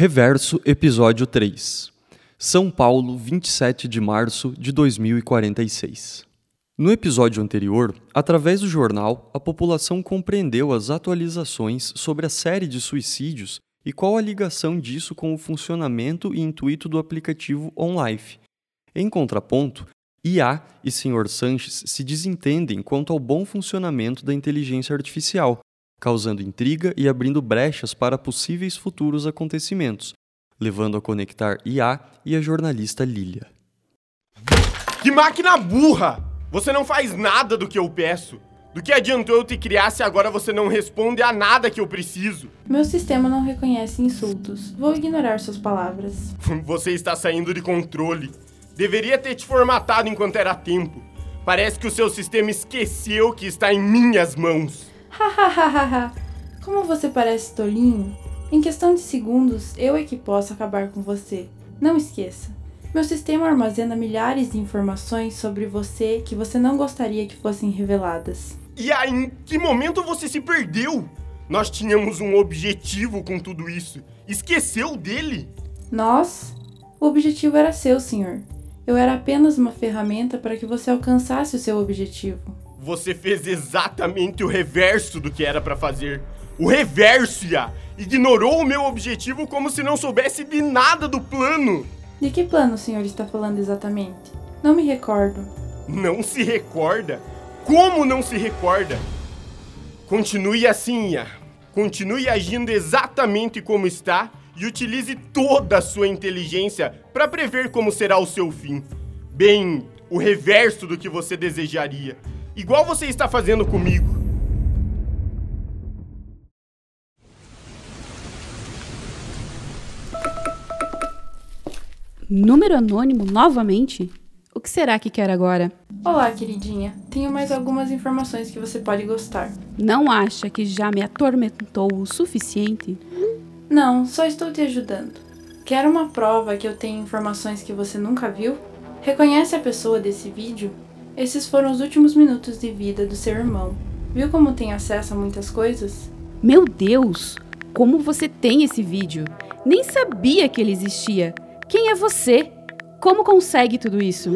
Reverso, episódio 3. São Paulo, 27 de março de 2046. No episódio anterior, através do jornal, a população compreendeu as atualizações sobre a série de suicídios e qual a ligação disso com o funcionamento e intuito do aplicativo OnLife. Em contraponto, IA e Sr. Sanches se desentendem quanto ao bom funcionamento da inteligência artificial, causando intriga e abrindo brechas para possíveis futuros acontecimentos, levando a conectar IA e a jornalista Lilia. Que máquina burra! Você não faz nada do que eu peço. Do que adiantou eu te criar se agora você não responde a nada que eu preciso? Meu sistema não reconhece insultos. Vou ignorar suas palavras. Você está saindo de controle. Deveria ter te formatado enquanto era tempo. Parece que o seu sistema esqueceu que está em minhas mãos. Hahaha, como você parece tolinho. Em questão de segundos, eu é que posso acabar com você. Não esqueça. Meu sistema armazena milhares de informações sobre você que você não gostaria que fossem reveladas. E aí, em que momento você se perdeu? Nós tínhamos um objetivo com tudo isso. Esqueceu dele? Nós? O objetivo era seu, senhor. Eu era apenas uma ferramenta para que você alcançasse o seu objetivo. Você fez exatamente o reverso do que era para fazer. O reverso, Ya! Ignorou o meu objetivo como se não soubesse de nada do plano. De que plano o senhor está falando exatamente? Não me recordo. Não se recorda? Como não se recorda? Continue assim, Ya. Continue agindo exatamente como está e utilize toda a sua inteligência para prever como será o seu fim. Bem, o reverso do que você desejaria igual você está fazendo comigo. Número anônimo novamente? O que será que quer agora? Olá, queridinha. Tenho mais algumas informações que você pode gostar. Não acha que já me atormentou o suficiente? Não, só estou te ajudando. Quer uma prova que eu tenho informações que você nunca viu? Reconhece a pessoa desse vídeo? Esses foram os últimos minutos de vida do seu irmão. Viu como tem acesso a muitas coisas? Meu Deus! Como você tem esse vídeo? Nem sabia que ele existia. Quem é você? Como consegue tudo isso?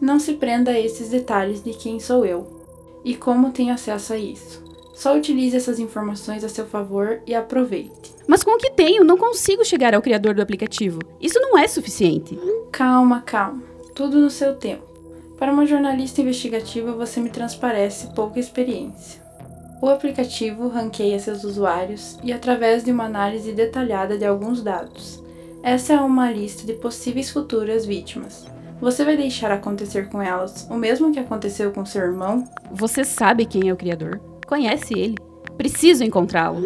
Não se prenda a esses detalhes de quem sou eu e como tem acesso a isso. Só utilize essas informações a seu favor e aproveite. Mas com o que tenho, não consigo chegar ao criador do aplicativo. Isso não é suficiente. Calma, calma. Tudo no seu tempo. Para uma jornalista investigativa, você me transparece pouca experiência. O aplicativo ranqueia seus usuários e, através de uma análise detalhada de alguns dados, essa é uma lista de possíveis futuras vítimas. Você vai deixar acontecer com elas o mesmo que aconteceu com seu irmão? Você sabe quem é o criador, conhece ele. Preciso encontrá-lo.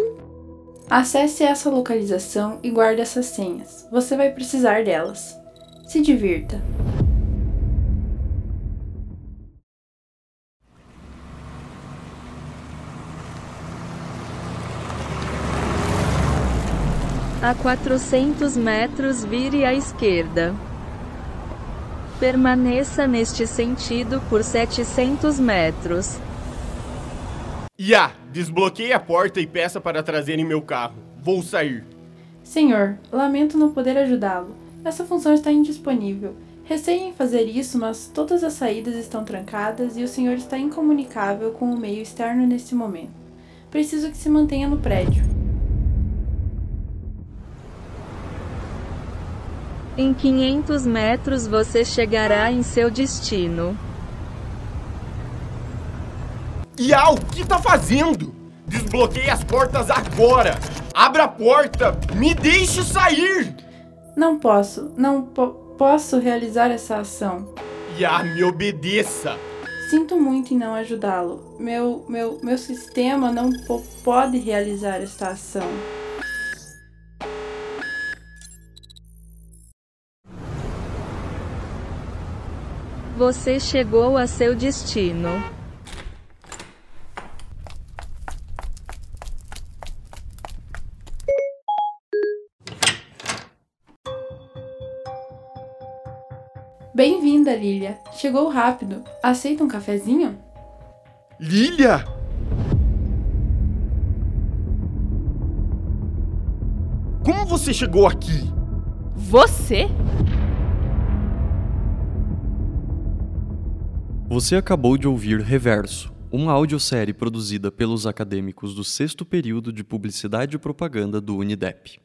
Acesse essa localização e guarde essas senhas. Você vai precisar delas. Se divirta. A 400 metros vire à esquerda. Permaneça neste sentido por 700 metros. Ya, desbloqueie a porta e peça para trazerem meu carro. Vou sair. Senhor, lamento não poder ajudá-lo. Essa função está indisponível. Receio em fazer isso, mas todas as saídas estão trancadas e o senhor está incomunicável com o meio externo neste momento. Preciso que se mantenha no prédio. Em 500 metros você chegará em seu destino. Iá, o que tá fazendo? Desbloqueie as portas agora! Abra a porta! Me deixe sair! Não posso, não po posso realizar essa ação. Iá, me obedeça! Sinto muito em não ajudá-lo. Meu, meu, meu sistema não pode realizar esta ação. Você chegou a seu destino. Bem-vinda, Lilia. Chegou rápido. Aceita um cafezinho? Lilia! Como você chegou aqui? Você? Você acabou de ouvir Reverso, uma audiosérie produzida pelos acadêmicos do sexto período de Publicidade e Propaganda do Unidep.